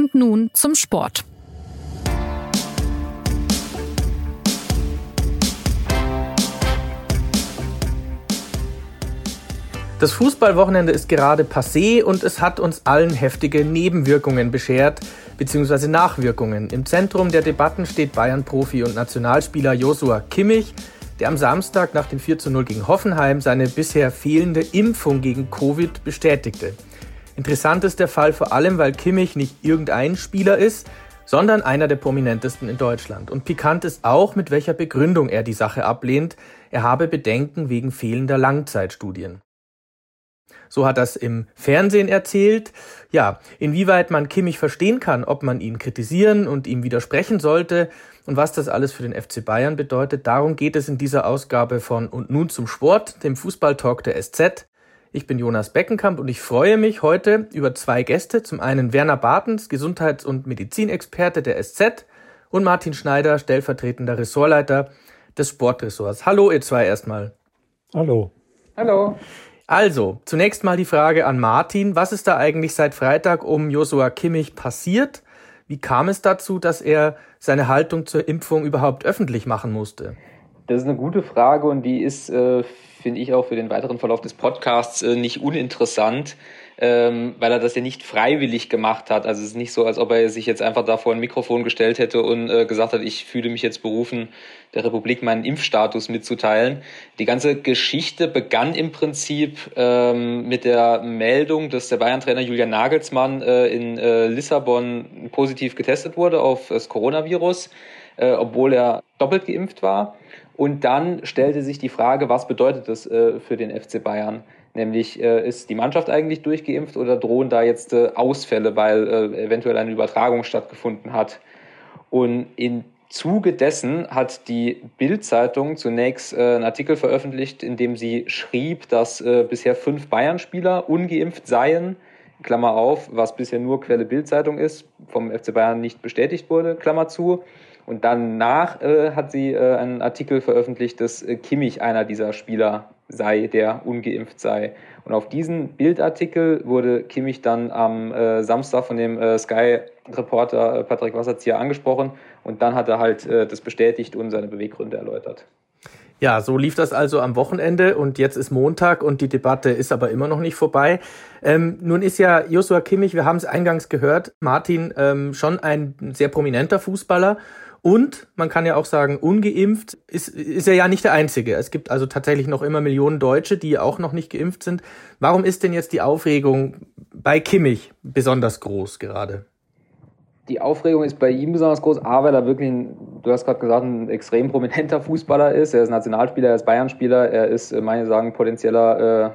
Und nun zum Sport. Das Fußballwochenende ist gerade passé und es hat uns allen heftige Nebenwirkungen beschert, bzw. Nachwirkungen. Im Zentrum der Debatten steht Bayern-Profi und Nationalspieler Josua Kimmich, der am Samstag nach dem 4 zu 0 gegen Hoffenheim seine bisher fehlende Impfung gegen Covid bestätigte. Interessant ist der Fall vor allem, weil Kimmich nicht irgendein Spieler ist, sondern einer der prominentesten in Deutschland. Und pikant ist auch, mit welcher Begründung er die Sache ablehnt. Er habe Bedenken wegen fehlender Langzeitstudien. So hat das im Fernsehen erzählt. Ja, inwieweit man Kimmich verstehen kann, ob man ihn kritisieren und ihm widersprechen sollte und was das alles für den FC Bayern bedeutet, darum geht es in dieser Ausgabe von Und nun zum Sport, dem Fußballtalk der SZ. Ich bin Jonas Beckenkamp und ich freue mich heute über zwei Gäste. Zum einen Werner Bartens, Gesundheits- und Medizinexperte der SZ und Martin Schneider, stellvertretender Ressortleiter des Sportressorts. Hallo, ihr zwei erstmal. Hallo. Hallo. Also, zunächst mal die Frage an Martin. Was ist da eigentlich seit Freitag um Joshua Kimmich passiert? Wie kam es dazu, dass er seine Haltung zur Impfung überhaupt öffentlich machen musste? Das ist eine gute Frage und die ist, äh, finde ich, auch für den weiteren Verlauf des Podcasts äh, nicht uninteressant ähm, weil er das ja nicht freiwillig gemacht hat. Also es ist nicht so, als ob er sich jetzt einfach da vor ein Mikrofon gestellt hätte und äh, gesagt hat, ich fühle mich jetzt berufen, der Republik meinen Impfstatus mitzuteilen. Die ganze Geschichte begann im Prinzip ähm, mit der Meldung, dass der Bayern-Trainer Julian Nagelsmann äh, in äh, Lissabon positiv getestet wurde auf das Coronavirus, äh, obwohl er doppelt geimpft war. Und dann stellte sich die Frage, was bedeutet das äh, für den FC Bayern? Nämlich äh, ist die Mannschaft eigentlich durchgeimpft oder drohen da jetzt äh, Ausfälle, weil äh, eventuell eine Übertragung stattgefunden hat? Und im Zuge dessen hat die Bild-Zeitung zunächst äh, einen Artikel veröffentlicht, in dem sie schrieb, dass äh, bisher fünf Bayern-Spieler ungeimpft seien. Klammer auf, was bisher nur Quelle Bild-Zeitung ist, vom FC Bayern nicht bestätigt wurde, Klammer zu. Und danach äh, hat sie äh, einen Artikel veröffentlicht, dass äh, Kimmich einer dieser Spieler sei, der ungeimpft sei. Und auf diesen Bildartikel wurde Kimmich dann am äh, Samstag von dem äh, Sky-Reporter äh, Patrick Wasserzieher angesprochen und dann hat er halt das bestätigt und seine Beweggründe erläutert. Ja, so lief das also am Wochenende und jetzt ist Montag und die Debatte ist aber immer noch nicht vorbei. Ähm, nun ist ja Joshua Kimmich, wir haben es eingangs gehört, Martin, ähm, schon ein sehr prominenter Fußballer und man kann ja auch sagen, ungeimpft ist, ist er ja nicht der Einzige. Es gibt also tatsächlich noch immer Millionen Deutsche, die auch noch nicht geimpft sind. Warum ist denn jetzt die Aufregung bei Kimmich besonders groß gerade? Die Aufregung ist bei ihm besonders groß, A, weil er wirklich, du hast gerade gesagt, ein extrem prominenter Fußballer ist. Er ist Nationalspieler, er ist Bayern-Spieler, er ist, äh, meine sagen, potenzieller äh,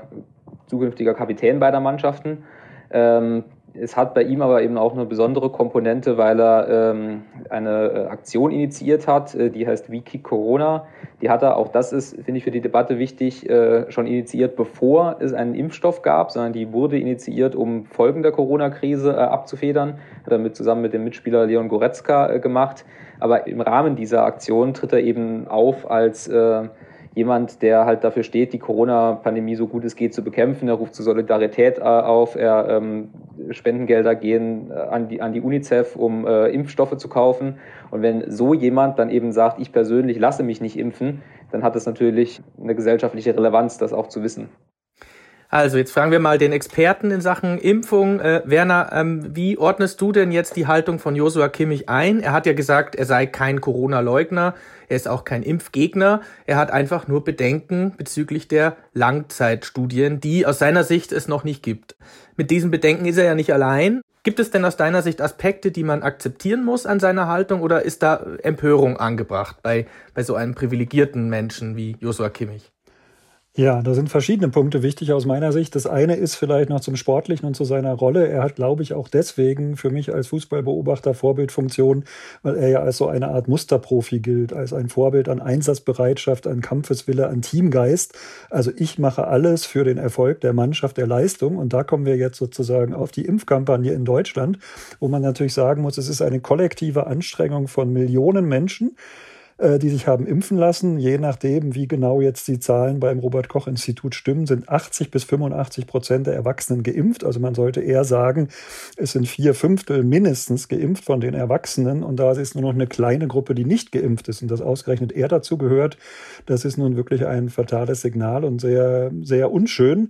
zukünftiger Kapitän beider Mannschaften. Ähm, es hat bei ihm aber eben auch eine besondere Komponente, weil er ähm, eine äh, Aktion initiiert hat, äh, die heißt Wiki Corona. Die hat er, auch das ist, finde ich, für die Debatte wichtig, äh, schon initiiert, bevor es einen Impfstoff gab, sondern die wurde initiiert, um Folgen der Corona-Krise äh, abzufedern. Hat er mit, zusammen mit dem Mitspieler Leon Goretzka äh, gemacht. Aber im Rahmen dieser Aktion tritt er eben auf als äh, jemand, der halt dafür steht, die Corona-Pandemie so gut es geht zu bekämpfen. Er ruft zur Solidarität äh, auf, er ähm, Spendengelder gehen äh, an die, an die UNICEF, um äh, Impfstoffe zu kaufen. Und wenn so jemand dann eben sagt, ich persönlich lasse mich nicht impfen, dann hat es natürlich eine gesellschaftliche Relevanz, das auch zu wissen. Also jetzt fragen wir mal den Experten in Sachen Impfung. Äh, Werner, ähm, wie ordnest du denn jetzt die Haltung von Josua Kimmich ein? Er hat ja gesagt, er sei kein Corona-Leugner, er ist auch kein Impfgegner. Er hat einfach nur Bedenken bezüglich der Langzeitstudien, die aus seiner Sicht es noch nicht gibt. Mit diesen Bedenken ist er ja nicht allein. Gibt es denn aus deiner Sicht Aspekte, die man akzeptieren muss an seiner Haltung oder ist da Empörung angebracht bei, bei so einem privilegierten Menschen wie Josua Kimmich? Ja, da sind verschiedene Punkte wichtig aus meiner Sicht. Das eine ist vielleicht noch zum Sportlichen und zu seiner Rolle. Er hat, glaube ich, auch deswegen für mich als Fußballbeobachter Vorbildfunktion, weil er ja als so eine Art Musterprofi gilt, als ein Vorbild an Einsatzbereitschaft, an Kampfeswille, an Teamgeist. Also ich mache alles für den Erfolg der Mannschaft, der Leistung. Und da kommen wir jetzt sozusagen auf die Impfkampagne in Deutschland, wo man natürlich sagen muss, es ist eine kollektive Anstrengung von Millionen Menschen die sich haben impfen lassen. Je nachdem, wie genau jetzt die Zahlen beim Robert-Koch-Institut stimmen, sind 80 bis 85 Prozent der Erwachsenen geimpft. Also man sollte eher sagen, es sind vier Fünftel mindestens geimpft von den Erwachsenen. Und da ist nur noch eine kleine Gruppe, die nicht geimpft ist. Und dass ausgerechnet er dazu gehört, das ist nun wirklich ein fatales Signal und sehr, sehr unschön.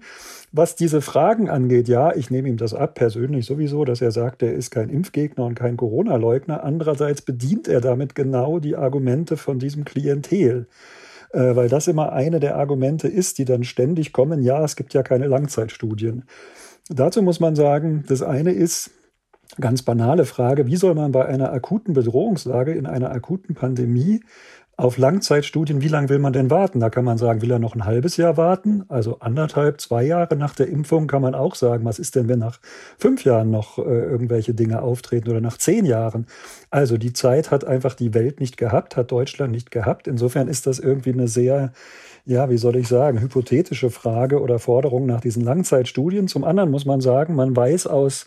Was diese Fragen angeht, ja, ich nehme ihm das ab, persönlich sowieso, dass er sagt, er ist kein Impfgegner und kein Corona-Leugner. Andererseits bedient er damit genau die Argumente von diesem Klientel äh, weil das immer eine der Argumente ist, die dann ständig kommen, ja, es gibt ja keine Langzeitstudien. Dazu muss man sagen, das eine ist, ganz banale Frage, wie soll man bei einer akuten Bedrohungslage in einer akuten Pandemie auf Langzeitstudien, wie lange will man denn warten? Da kann man sagen, will er noch ein halbes Jahr warten? Also anderthalb, zwei Jahre nach der Impfung kann man auch sagen, was ist denn, wenn nach fünf Jahren noch äh, irgendwelche Dinge auftreten oder nach zehn Jahren? Also die Zeit hat einfach die Welt nicht gehabt, hat Deutschland nicht gehabt. Insofern ist das irgendwie eine sehr, ja, wie soll ich sagen, hypothetische Frage oder Forderung nach diesen Langzeitstudien. Zum anderen muss man sagen, man weiß aus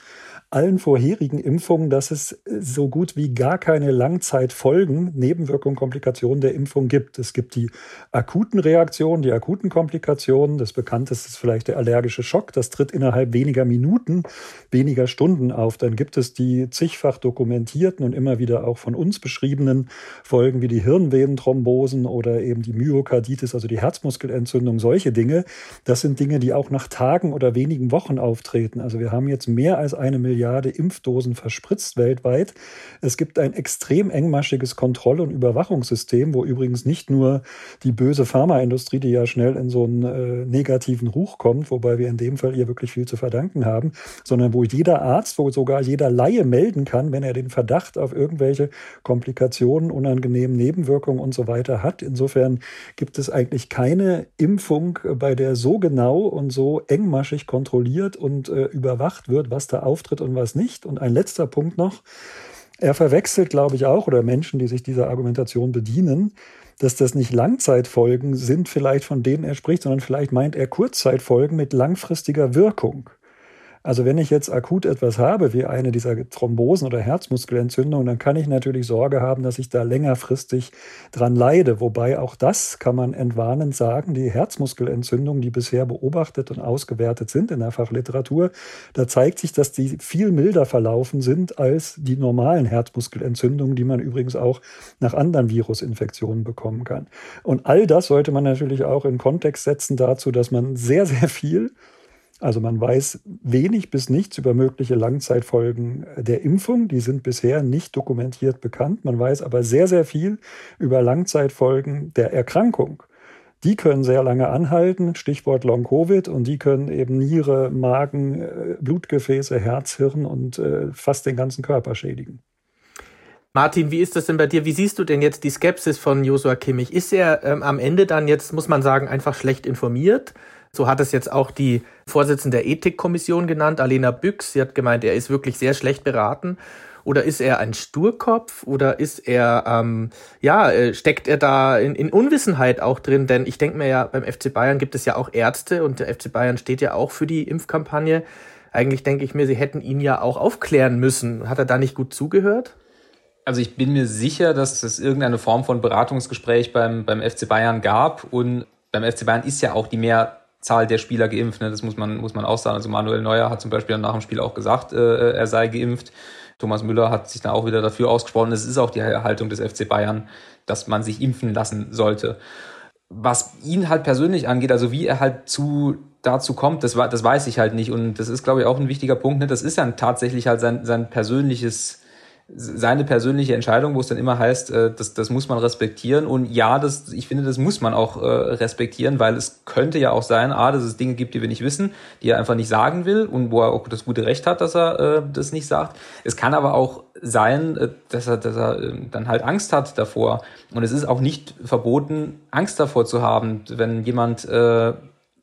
allen vorherigen Impfungen, dass es so gut wie gar keine Langzeitfolgen, Nebenwirkungen, Komplikationen der Impfung gibt. Es gibt die akuten Reaktionen, die akuten Komplikationen. Das bekannteste ist vielleicht der allergische Schock. Das tritt innerhalb weniger Minuten, weniger Stunden auf. Dann gibt es die zigfach dokumentierten und immer wieder auch von uns beschriebenen Folgen wie die Hirnvenenthrombosen oder eben die Myokarditis, also die Herzmuskelentzündung, solche Dinge. Das sind Dinge, die auch nach Tagen oder wenigen Wochen auftreten. Also wir haben jetzt mehr als eine Milliarde Milliarde Impfdosen verspritzt weltweit. Es gibt ein extrem engmaschiges Kontroll- und Überwachungssystem, wo übrigens nicht nur die böse Pharmaindustrie, die ja schnell in so einen äh, negativen Ruch kommt, wobei wir in dem Fall ihr wirklich viel zu verdanken haben, sondern wo jeder Arzt, wo sogar jeder Laie melden kann, wenn er den Verdacht auf irgendwelche Komplikationen, unangenehmen Nebenwirkungen und so weiter hat. Insofern gibt es eigentlich keine Impfung, bei der so genau und so engmaschig kontrolliert und äh, überwacht wird, was da auftritt und was nicht. Und ein letzter Punkt noch. Er verwechselt, glaube ich, auch, oder Menschen, die sich dieser Argumentation bedienen, dass das nicht Langzeitfolgen sind, vielleicht von denen er spricht, sondern vielleicht meint er Kurzzeitfolgen mit langfristiger Wirkung. Also wenn ich jetzt akut etwas habe, wie eine dieser Thrombosen oder Herzmuskelentzündungen, dann kann ich natürlich Sorge haben, dass ich da längerfristig dran leide. Wobei auch das kann man entwarnend sagen, die Herzmuskelentzündungen, die bisher beobachtet und ausgewertet sind in der Fachliteratur, da zeigt sich, dass die viel milder verlaufen sind als die normalen Herzmuskelentzündungen, die man übrigens auch nach anderen Virusinfektionen bekommen kann. Und all das sollte man natürlich auch in Kontext setzen dazu, dass man sehr, sehr viel also man weiß wenig bis nichts über mögliche Langzeitfolgen der Impfung. Die sind bisher nicht dokumentiert bekannt. Man weiß aber sehr, sehr viel über Langzeitfolgen der Erkrankung. Die können sehr lange anhalten, Stichwort Long-Covid, und die können eben Niere, Magen, äh, Blutgefäße, Herz, Hirn und äh, fast den ganzen Körper schädigen. Martin, wie ist das denn bei dir? Wie siehst du denn jetzt die Skepsis von Josua Kimmich? Ist er ähm, am Ende dann jetzt, muss man sagen, einfach schlecht informiert? So hat es jetzt auch die Vorsitzende der Ethikkommission genannt, Alena Büchs. Sie hat gemeint, er ist wirklich sehr schlecht beraten. Oder ist er ein Sturkopf? Oder ist er, ähm, ja, äh, steckt er da in, in Unwissenheit auch drin? Denn ich denke mir ja, beim FC Bayern gibt es ja auch Ärzte und der FC Bayern steht ja auch für die Impfkampagne. Eigentlich denke ich mir, sie hätten ihn ja auch aufklären müssen. Hat er da nicht gut zugehört? Also ich bin mir sicher, dass es irgendeine Form von Beratungsgespräch beim, beim FC Bayern gab und beim FC Bayern ist ja auch die mehr Zahl der Spieler geimpft. Ne? Das muss man, muss man auch sagen. Also Manuel Neuer hat zum Beispiel nach dem Spiel auch gesagt, äh, er sei geimpft. Thomas Müller hat sich dann auch wieder dafür ausgesprochen. Es ist auch die Haltung des FC Bayern, dass man sich impfen lassen sollte. Was ihn halt persönlich angeht, also wie er halt zu dazu kommt, das, das weiß ich halt nicht. Und das ist, glaube ich, auch ein wichtiger Punkt. Ne? Das ist dann tatsächlich halt sein, sein persönliches seine persönliche Entscheidung, wo es dann immer heißt, äh, das, das muss man respektieren. Und ja, das, ich finde, das muss man auch äh, respektieren, weil es könnte ja auch sein, a, dass es Dinge gibt, die wir nicht wissen, die er einfach nicht sagen will und wo er auch das gute Recht hat, dass er äh, das nicht sagt. Es kann aber auch sein, äh, dass er, dass er äh, dann halt Angst hat davor. Und es ist auch nicht verboten, Angst davor zu haben. Wenn jemand äh,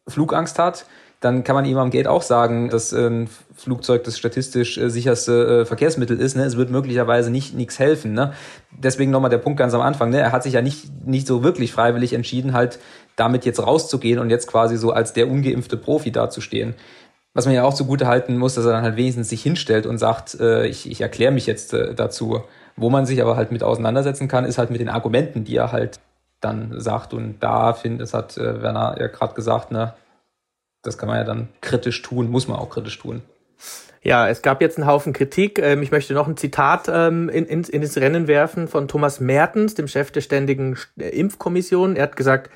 Flugangst hat, dann kann man ihm am Gate auch sagen, dass ein Flugzeug das statistisch äh, sicherste äh, Verkehrsmittel ist. Ne? Es wird möglicherweise nicht nichts helfen. Ne? Deswegen nochmal der Punkt ganz am Anfang. Ne? Er hat sich ja nicht, nicht so wirklich freiwillig entschieden, halt damit jetzt rauszugehen und jetzt quasi so als der ungeimpfte Profi dazustehen. Was man ja auch zugute halten muss, dass er dann halt wenigstens sich hinstellt und sagt, äh, ich, ich erkläre mich jetzt äh, dazu Wo man sich aber halt mit auseinandersetzen kann, ist halt mit den Argumenten, die er halt dann sagt. Und da finde das hat äh, Werner ja gerade gesagt, ne, das kann man ja dann kritisch tun, muss man auch kritisch tun. Ja, es gab jetzt einen Haufen Kritik. Ähm, ich möchte noch ein Zitat ähm, in, in, in das Rennen werfen von Thomas Mertens, dem Chef der Ständigen äh, Impfkommission. Er hat gesagt,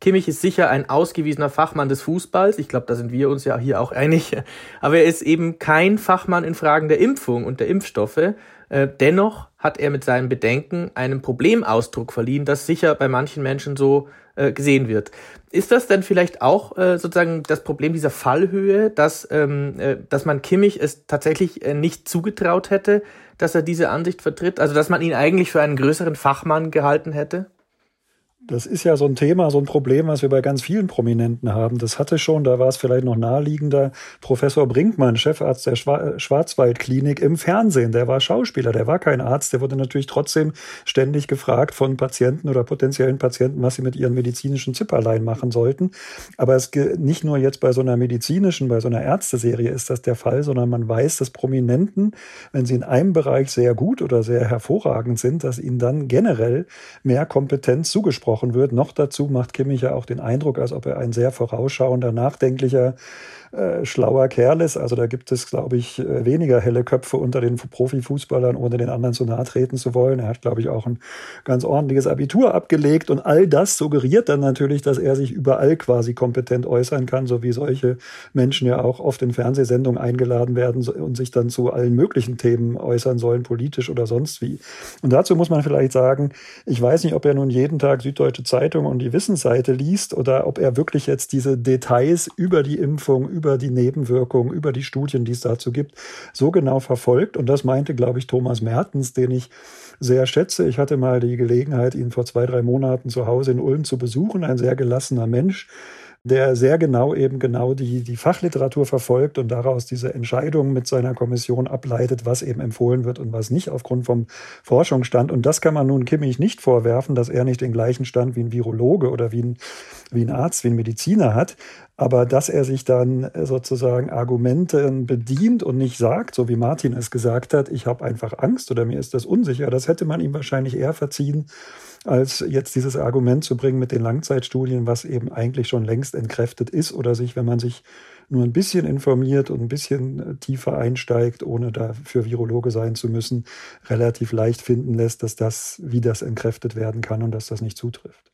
Kimmich ist sicher ein ausgewiesener Fachmann des Fußballs. Ich glaube, da sind wir uns ja hier auch einig. Aber er ist eben kein Fachmann in Fragen der Impfung und der Impfstoffe. Äh, dennoch hat er mit seinen Bedenken einem Problemausdruck verliehen, das sicher bei manchen Menschen so äh, gesehen wird. Ist das denn vielleicht auch äh, sozusagen das Problem dieser Fallhöhe, dass, ähm, äh, dass man Kimmich es tatsächlich äh, nicht zugetraut hätte, dass er diese Ansicht vertritt? Also dass man ihn eigentlich für einen größeren Fachmann gehalten hätte? Das ist ja so ein Thema, so ein Problem, was wir bei ganz vielen Prominenten haben. Das hatte schon, da war es vielleicht noch naheliegender, Professor Brinkmann, Chefarzt der Schwarzwaldklinik im Fernsehen. Der war Schauspieler, der war kein Arzt. Der wurde natürlich trotzdem ständig gefragt von Patienten oder potenziellen Patienten, was sie mit ihren medizinischen Zipperlein machen sollten. Aber es nicht nur jetzt bei so einer medizinischen, bei so einer Ärzteserie ist das der Fall, sondern man weiß, dass Prominenten, wenn sie in einem Bereich sehr gut oder sehr hervorragend sind, dass ihnen dann generell mehr Kompetenz zugesprochen gesprochen wird. Noch dazu macht Kimmich ja auch den Eindruck, als ob er ein sehr vorausschauender, nachdenklicher äh, schlauer Kerl ist. Also da gibt es, glaube ich, äh, weniger helle Köpfe unter den Profifußballern, ohne den anderen zu nahe treten zu wollen. Er hat, glaube ich, auch ein ganz ordentliches Abitur abgelegt und all das suggeriert dann natürlich, dass er sich überall quasi kompetent äußern kann, so wie solche Menschen ja auch oft in Fernsehsendungen eingeladen werden und sich dann zu allen möglichen Themen äußern sollen, politisch oder sonst wie. Und dazu muss man vielleicht sagen, ich weiß nicht, ob er nun jeden Tag Süddeutsche Zeitung und die Wissensseite liest oder ob er wirklich jetzt diese Details über die Impfung, über über die Nebenwirkungen, über die Studien, die es dazu gibt, so genau verfolgt. Und das meinte, glaube ich, Thomas Mertens, den ich sehr schätze. Ich hatte mal die Gelegenheit, ihn vor zwei, drei Monaten zu Hause in Ulm zu besuchen. Ein sehr gelassener Mensch, der sehr genau eben genau die, die Fachliteratur verfolgt und daraus diese Entscheidungen mit seiner Kommission ableitet, was eben empfohlen wird und was nicht aufgrund vom Forschungsstand. Und das kann man nun Kimmich nicht vorwerfen, dass er nicht den gleichen Stand wie ein Virologe oder wie ein, wie ein Arzt, wie ein Mediziner hat. Aber dass er sich dann sozusagen Argumenten bedient und nicht sagt, so wie Martin es gesagt hat, ich habe einfach Angst oder mir ist das unsicher, das hätte man ihm wahrscheinlich eher verziehen, als jetzt dieses Argument zu bringen mit den Langzeitstudien, was eben eigentlich schon längst entkräftet ist oder sich, wenn man sich nur ein bisschen informiert und ein bisschen äh, tiefer einsteigt, ohne dafür Virologe sein zu müssen, relativ leicht finden lässt, dass das, wie das entkräftet werden kann und dass das nicht zutrifft.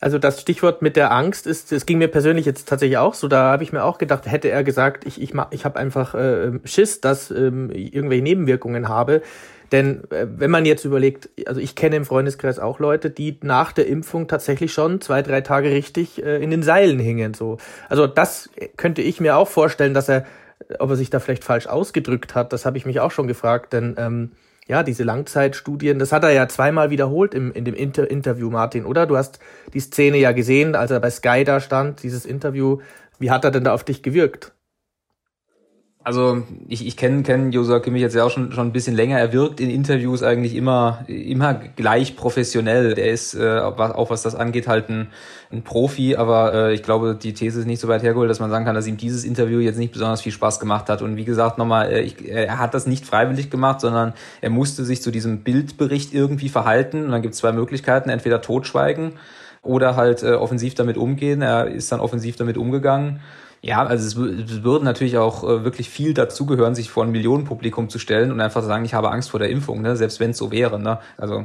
Also das Stichwort mit der Angst ist, es ging mir persönlich jetzt tatsächlich auch so. Da habe ich mir auch gedacht, hätte er gesagt, ich ich ich habe einfach äh, Schiss, dass ähm, irgendwelche Nebenwirkungen habe, denn äh, wenn man jetzt überlegt, also ich kenne im Freundeskreis auch Leute, die nach der Impfung tatsächlich schon zwei, drei Tage richtig äh, in den Seilen hingen. So. Also das könnte ich mir auch vorstellen, dass er, ob er sich da vielleicht falsch ausgedrückt hat, das habe ich mich auch schon gefragt. Denn ähm, ja, diese Langzeitstudien, das hat er ja zweimal wiederholt im, in dem Inter Interview, Martin, oder? Du hast die Szene ja gesehen, als er bei Sky da stand, dieses Interview. Wie hat er denn da auf dich gewirkt? Also ich, ich kenne kenn Josua Kimmich jetzt ja auch schon, schon ein bisschen länger. Er wirkt in Interviews eigentlich immer, immer gleich professionell. Er ist, äh, auch was das angeht, halt ein, ein Profi. Aber äh, ich glaube, die These ist nicht so weit hergeholt, dass man sagen kann, dass ihm dieses Interview jetzt nicht besonders viel Spaß gemacht hat. Und wie gesagt, nochmal, äh, ich, er hat das nicht freiwillig gemacht, sondern er musste sich zu diesem Bildbericht irgendwie verhalten. Und dann gibt es zwei Möglichkeiten, entweder totschweigen oder halt äh, offensiv damit umgehen. Er ist dann offensiv damit umgegangen. Ja, also es, würde natürlich auch äh, wirklich viel dazugehören, sich vor ein Millionenpublikum zu stellen und einfach sagen, ich habe Angst vor der Impfung, ne? selbst wenn es so wäre. Ne? Also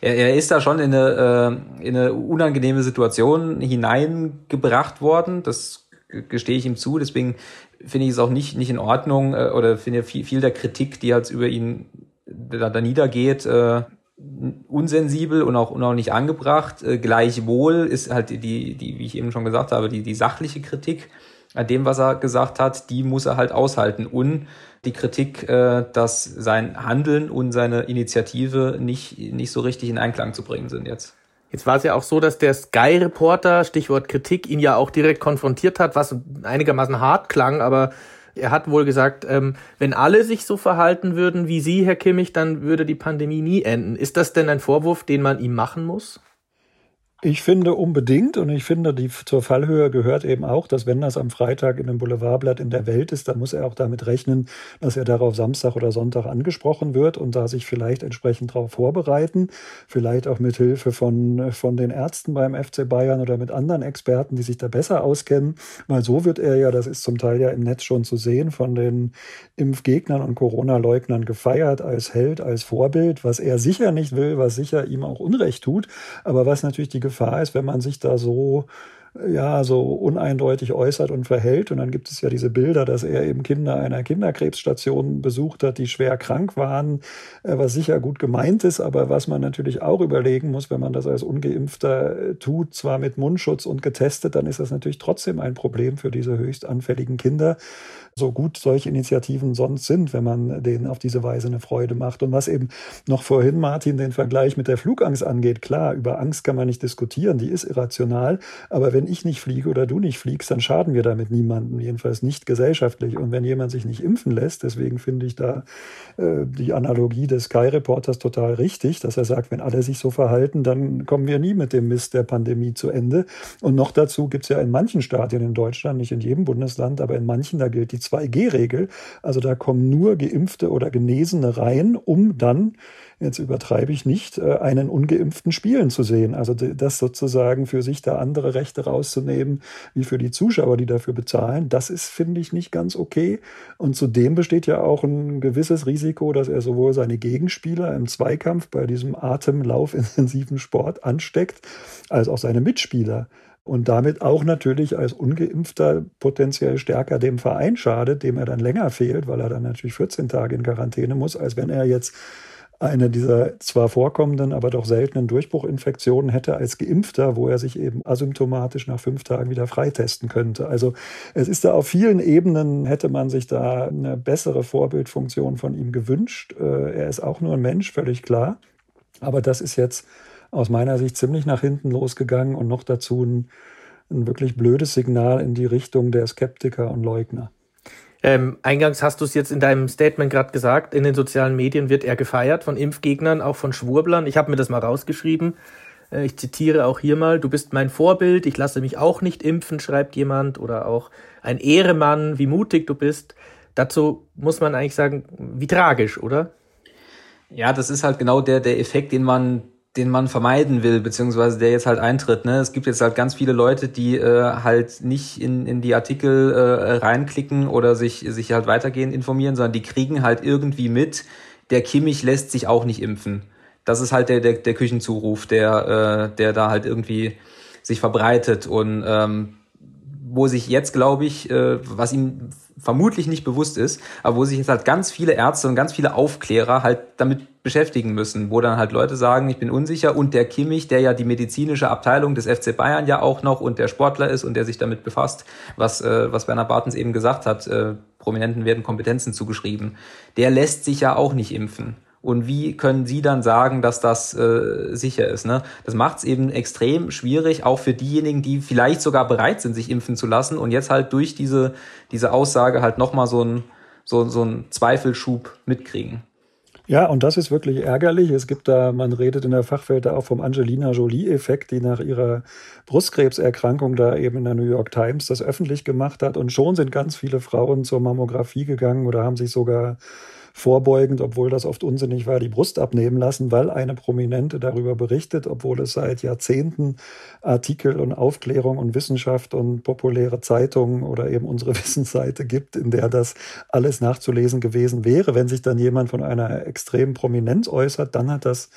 er, er ist da schon in eine, äh, in eine unangenehme Situation hineingebracht worden. Das gestehe ich ihm zu. Deswegen finde ich es auch nicht, nicht in Ordnung äh, oder finde viel, viel der Kritik, die halt über ihn da, da niedergeht, äh, unsensibel und auch, und auch nicht angebracht. Äh, gleichwohl ist halt die, die, wie ich eben schon gesagt habe, die, die sachliche Kritik dem, was er gesagt hat, die muss er halt aushalten. Und die Kritik, äh, dass sein Handeln und seine Initiative nicht, nicht so richtig in Einklang zu bringen sind jetzt. Jetzt war es ja auch so, dass der Sky-Reporter, Stichwort Kritik, ihn ja auch direkt konfrontiert hat, was einigermaßen hart klang, aber er hat wohl gesagt, ähm, wenn alle sich so verhalten würden wie Sie, Herr Kimmich, dann würde die Pandemie nie enden. Ist das denn ein Vorwurf, den man ihm machen muss? Ich finde unbedingt und ich finde, die, zur Fallhöhe gehört eben auch, dass wenn das am Freitag in einem Boulevardblatt in der Welt ist, dann muss er auch damit rechnen, dass er darauf Samstag oder Sonntag angesprochen wird und da sich vielleicht entsprechend darauf vorbereiten, vielleicht auch mit Hilfe von, von den Ärzten beim FC Bayern oder mit anderen Experten, die sich da besser auskennen, weil so wird er ja, das ist zum Teil ja im Netz schon zu sehen, von den Impfgegnern und Corona-Leugnern gefeiert als Held, als Vorbild, was er sicher nicht will, was sicher ihm auch Unrecht tut, aber was natürlich die Gefahr ist, wenn man sich da so ja, so uneindeutig äußert und verhält. Und dann gibt es ja diese Bilder, dass er eben Kinder einer Kinderkrebsstation besucht hat, die schwer krank waren, äh, was sicher gut gemeint ist, aber was man natürlich auch überlegen muss, wenn man das als Ungeimpfter äh, tut, zwar mit Mundschutz und getestet, dann ist das natürlich trotzdem ein Problem für diese höchst anfälligen Kinder so gut solche Initiativen sonst sind, wenn man denen auf diese Weise eine Freude macht. Und was eben noch vorhin, Martin, den Vergleich mit der Flugangst angeht, klar, über Angst kann man nicht diskutieren, die ist irrational, aber wenn ich nicht fliege oder du nicht fliegst, dann schaden wir damit niemandem, jedenfalls nicht gesellschaftlich. Und wenn jemand sich nicht impfen lässt, deswegen finde ich da äh, die Analogie des Sky-Reporters total richtig, dass er sagt, wenn alle sich so verhalten, dann kommen wir nie mit dem Mist der Pandemie zu Ende. Und noch dazu gibt es ja in manchen Stadien in Deutschland, nicht in jedem Bundesland, aber in manchen, da gilt die 2G-Regel. Also da kommen nur Geimpfte oder Genesene rein, um dann, jetzt übertreibe ich nicht, äh, einen ungeimpften spielen zu sehen. Also das sozusagen für sich da andere Rechte rauszunehmen, wie für die Zuschauer, die dafür bezahlen, das ist, finde ich, nicht ganz okay. Und zudem besteht ja auch ein gewisses Risiko, dass er sowohl seine Gegenspieler im Zweikampf bei diesem atemlaufintensiven Sport ansteckt, als auch seine Mitspieler und damit auch natürlich als ungeimpfter potenziell stärker dem Verein schadet, dem er dann länger fehlt, weil er dann natürlich 14 Tage in Quarantäne muss, als wenn er jetzt eine dieser zwar vorkommenden, aber doch seltenen Durchbruchinfektionen hätte als Geimpfter, wo er sich eben asymptomatisch nach fünf Tagen wieder freitesten könnte. Also es ist da auf vielen Ebenen, hätte man sich da eine bessere Vorbildfunktion von ihm gewünscht. Äh, er ist auch nur ein Mensch, völlig klar. Aber das ist jetzt aus meiner Sicht ziemlich nach hinten losgegangen und noch dazu ein, ein wirklich blödes Signal in die Richtung der Skeptiker und Leugner. Ähm, eingangs hast du es jetzt in deinem Statement gerade gesagt, in den sozialen Medien wird er gefeiert von Impfgegnern, auch von Schwurblern. Ich habe mir das mal rausgeschrieben. Äh, ich zitiere auch hier mal, du bist mein Vorbild, ich lasse mich auch nicht impfen, schreibt jemand. Oder auch ein Ehremann, wie mutig du bist. Dazu muss man eigentlich sagen, wie tragisch, oder? Ja, das ist halt genau der, der Effekt, den man den man vermeiden will, beziehungsweise der jetzt halt eintritt. Ne? Es gibt jetzt halt ganz viele Leute, die äh, halt nicht in, in die Artikel äh, reinklicken oder sich, sich halt weitergehend informieren, sondern die kriegen halt irgendwie mit, der Kimmich lässt sich auch nicht impfen. Das ist halt der, der, der Küchenzuruf, der, äh, der da halt irgendwie sich verbreitet und ähm, wo sich jetzt, glaube ich, äh, was ihm vermutlich nicht bewusst ist, aber wo sich jetzt halt ganz viele Ärzte und ganz viele Aufklärer halt damit beschäftigen müssen, wo dann halt Leute sagen, ich bin unsicher und der Kimmich, der ja die medizinische Abteilung des FC Bayern ja auch noch und der Sportler ist und der sich damit befasst, was, äh, was Werner Bartens eben gesagt hat, äh, Prominenten werden Kompetenzen zugeschrieben, der lässt sich ja auch nicht impfen. Und wie können Sie dann sagen, dass das äh, sicher ist? Ne? Das macht es eben extrem schwierig, auch für diejenigen, die vielleicht sogar bereit sind, sich impfen zu lassen und jetzt halt durch diese, diese Aussage halt nochmal so ein so, so einen Zweifelschub mitkriegen. Ja, und das ist wirklich ärgerlich. Es gibt da, man redet in der Fachwelt da auch vom Angelina Jolie-Effekt, die nach ihrer Brustkrebserkrankung da eben in der New York Times das öffentlich gemacht hat. Und schon sind ganz viele Frauen zur Mammographie gegangen oder haben sich sogar vorbeugend, obwohl das oft unsinnig war, die Brust abnehmen lassen, weil eine Prominente darüber berichtet, obwohl es seit Jahrzehnten Artikel und Aufklärung und Wissenschaft und populäre Zeitungen oder eben unsere Wissensseite gibt, in der das alles nachzulesen gewesen wäre. Wenn sich dann jemand von einer extremen Prominenz äußert, dann hat das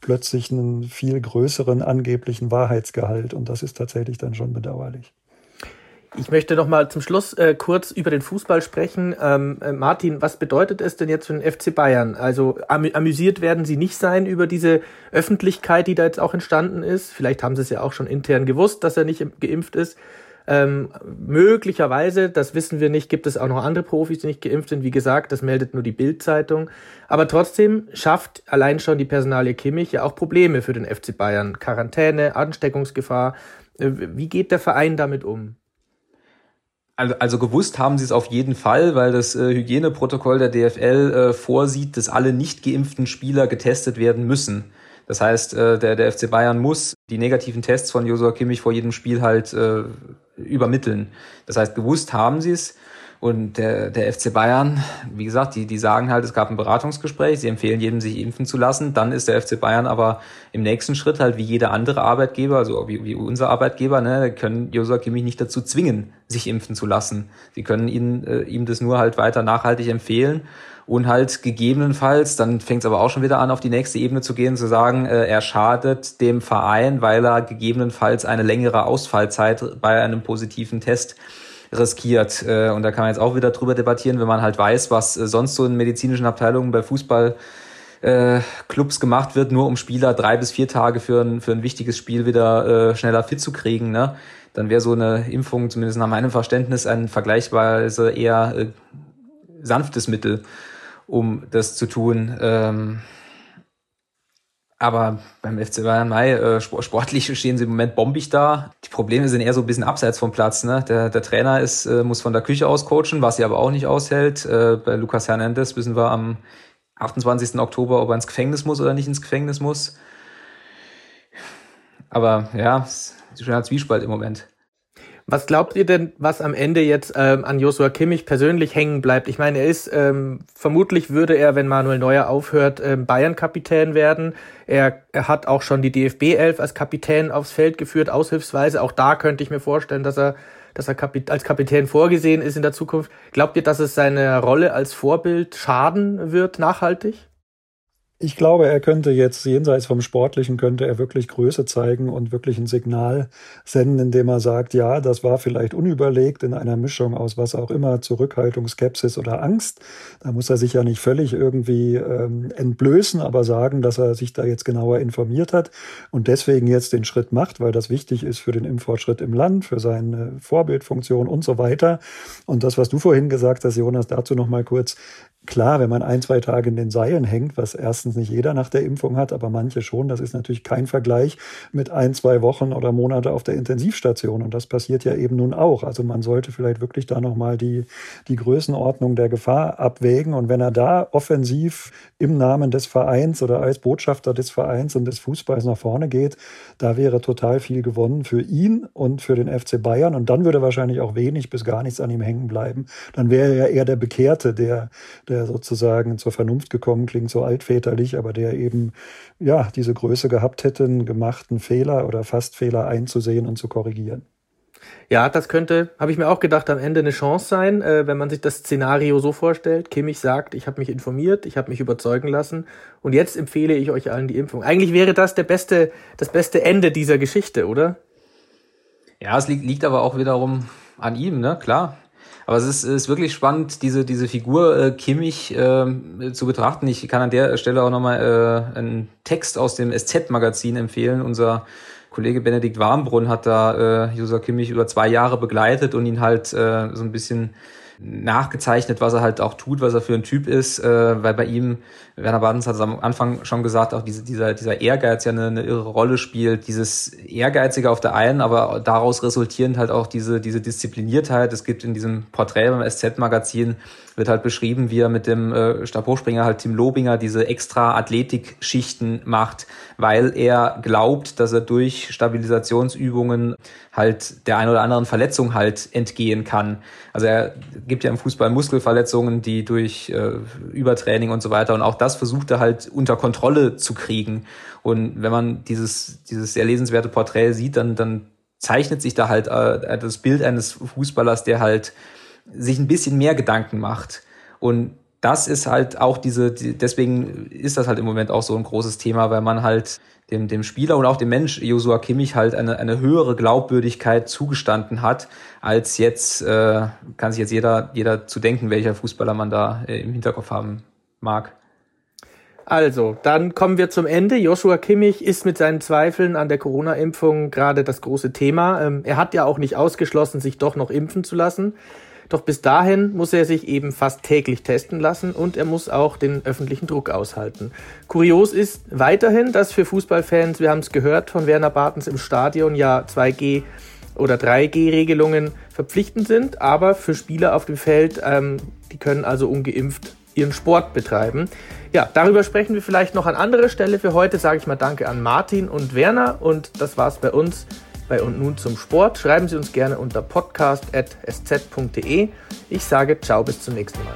plötzlich einen viel größeren angeblichen Wahrheitsgehalt und das ist tatsächlich dann schon bedauerlich. Ich möchte noch mal zum Schluss äh, kurz über den Fußball sprechen. Ähm, äh, Martin, was bedeutet es denn jetzt für den FC Bayern? Also amü amüsiert werden Sie nicht sein über diese Öffentlichkeit, die da jetzt auch entstanden ist. Vielleicht haben Sie es ja auch schon intern gewusst, dass er nicht geimpft ist. Ähm, möglicherweise, das wissen wir nicht, gibt es auch noch andere Profis, die nicht geimpft sind. Wie gesagt, das meldet nur die Bild-Zeitung. Aber trotzdem schafft allein schon die Personalie Kimmich ja auch Probleme für den FC Bayern. Quarantäne, Ansteckungsgefahr. Äh, wie geht der Verein damit um? Also, also gewusst haben sie es auf jeden Fall, weil das äh, Hygieneprotokoll der DFL äh, vorsieht, dass alle nicht geimpften Spieler getestet werden müssen. Das heißt, äh, der, der FC Bayern muss die negativen Tests von Josua Kimmich vor jedem Spiel halt äh, übermitteln. Das heißt, gewusst haben sie es. Und der, der FC Bayern, wie gesagt, die, die sagen halt, es gab ein Beratungsgespräch, sie empfehlen jedem, sich impfen zu lassen. Dann ist der FC Bayern aber im nächsten Schritt halt wie jeder andere Arbeitgeber, also wie, wie unser Arbeitgeber, ne, können Josua Kimmich nicht dazu zwingen, sich impfen zu lassen. Sie können ihn, äh, ihm das nur halt weiter nachhaltig empfehlen und halt gegebenenfalls, dann fängt es aber auch schon wieder an, auf die nächste Ebene zu gehen, zu sagen, äh, er schadet dem Verein, weil er gegebenenfalls eine längere Ausfallzeit bei einem positiven Test riskiert. Äh, und da kann man jetzt auch wieder drüber debattieren, wenn man halt weiß, was äh, sonst so in medizinischen Abteilungen bei Fußball äh, Clubs gemacht wird, nur um Spieler drei bis vier Tage für ein, für ein wichtiges Spiel wieder äh, schneller fit zu kriegen, ne? dann wäre so eine Impfung zumindest nach meinem Verständnis ein vergleichsweise eher äh, sanftes Mittel, um das zu tun. Ähm, aber beim FC Bayern Mai, äh, sportlich stehen sie im Moment bombig da. Die Probleme sind eher so ein bisschen abseits vom Platz. Ne? Der, der Trainer ist, äh, muss von der Küche aus coachen, was sie aber auch nicht aushält. Äh, bei Lukas Hernandez wissen wir am 28. Oktober, ob er ins Gefängnis muss oder nicht ins Gefängnis muss. Aber ja, es ist schon ein Zwiespalt im Moment. Was glaubt ihr denn, was am Ende jetzt ähm, an Joshua Kimmich persönlich hängen bleibt? Ich meine, er ist, ähm, vermutlich würde er, wenn Manuel Neuer aufhört, ähm, Bayern-Kapitän werden. Er, er hat auch schon die DFB 11 als Kapitän aufs Feld geführt, aushilfsweise. Auch da könnte ich mir vorstellen, dass er, dass er Kapit als Kapitän vorgesehen ist in der Zukunft. Glaubt ihr, dass es seine Rolle als Vorbild schaden wird, nachhaltig? Ich glaube, er könnte jetzt jenseits vom Sportlichen, könnte er wirklich Größe zeigen und wirklich ein Signal senden, indem er sagt, ja, das war vielleicht unüberlegt in einer Mischung aus was auch immer, Zurückhaltung, Skepsis oder Angst. Da muss er sich ja nicht völlig irgendwie ähm, entblößen, aber sagen, dass er sich da jetzt genauer informiert hat und deswegen jetzt den Schritt macht, weil das wichtig ist für den Impffortschritt im Land, für seine Vorbildfunktion und so weiter. Und das, was du vorhin gesagt hast, Jonas, dazu noch mal kurz. Klar, wenn man ein, zwei Tage in den Seilen hängt, was erstens nicht jeder nach der Impfung hat, aber manche schon, das ist natürlich kein Vergleich mit ein, zwei Wochen oder Monate auf der Intensivstation. Und das passiert ja eben nun auch. Also man sollte vielleicht wirklich da nochmal die, die Größenordnung der Gefahr abwägen. Und wenn er da offensiv im Namen des Vereins oder als Botschafter des Vereins und des Fußballs nach vorne geht, da wäre total viel gewonnen für ihn und für den FC Bayern. Und dann würde wahrscheinlich auch wenig bis gar nichts an ihm hängen bleiben. Dann wäre er eher der Bekehrte, der, der der sozusagen zur Vernunft gekommen, klingt so altväterlich, aber der eben ja diese Größe gehabt hätte, einen gemachten Fehler oder fast Fehler einzusehen und zu korrigieren. Ja, das könnte, habe ich mir auch gedacht, am Ende eine Chance sein, äh, wenn man sich das Szenario so vorstellt. Kimmich sagt, ich habe mich informiert, ich habe mich überzeugen lassen und jetzt empfehle ich euch allen die Impfung. Eigentlich wäre das der beste, das beste Ende dieser Geschichte, oder? Ja, es liegt, liegt aber auch wiederum an ihm, ne? Klar. Aber es ist, ist wirklich spannend, diese, diese Figur äh, Kimmich äh, zu betrachten. Ich kann an der Stelle auch nochmal äh, einen Text aus dem SZ-Magazin empfehlen. Unser Kollege Benedikt Warmbrunn hat da äh, User Kimmich über zwei Jahre begleitet und ihn halt äh, so ein bisschen nachgezeichnet, was er halt auch tut, was er für ein Typ ist, äh, weil bei ihm, Werner Badens hat es am Anfang schon gesagt, auch diese, dieser, dieser Ehrgeiz ja eine, eine irre Rolle spielt, dieses Ehrgeizige auf der einen, aber daraus resultierend halt auch diese, diese Diszipliniertheit. Es gibt in diesem Porträt beim SZ-Magazin wird halt beschrieben, wie er mit dem äh, Stabhochspringer halt Tim Lobinger diese extra Athletikschichten macht, weil er glaubt, dass er durch Stabilisationsübungen halt der ein oder anderen Verletzung halt entgehen kann. Also er gibt ja im Fußball Muskelverletzungen, die durch äh, Übertraining und so weiter und auch das versucht er halt unter Kontrolle zu kriegen. Und wenn man dieses, dieses sehr lesenswerte Porträt sieht, dann, dann zeichnet sich da halt äh, das Bild eines Fußballers, der halt sich ein bisschen mehr Gedanken macht. Und das ist halt auch diese, deswegen ist das halt im Moment auch so ein großes Thema, weil man halt dem, dem Spieler und auch dem Mensch Josua Kimmich halt eine, eine höhere Glaubwürdigkeit zugestanden hat, als jetzt, äh, kann sich jetzt jeder, jeder zu denken, welcher Fußballer man da äh, im Hinterkopf haben mag. Also, dann kommen wir zum Ende. Joshua Kimmich ist mit seinen Zweifeln an der Corona-Impfung gerade das große Thema. Ähm, er hat ja auch nicht ausgeschlossen, sich doch noch impfen zu lassen. Doch bis dahin muss er sich eben fast täglich testen lassen und er muss auch den öffentlichen Druck aushalten. Kurios ist weiterhin, dass für Fußballfans, wir haben es gehört von Werner Bartens im Stadion, ja 2G oder 3G-Regelungen verpflichtend sind, aber für Spieler auf dem Feld, ähm, die können also ungeimpft ihren Sport betreiben. Ja, darüber sprechen wir vielleicht noch an anderer Stelle. Für heute sage ich mal Danke an Martin und Werner und das war's bei uns bei Und nun zum Sport. Schreiben Sie uns gerne unter podcast.sz.de. Ich sage ciao bis zum nächsten Mal.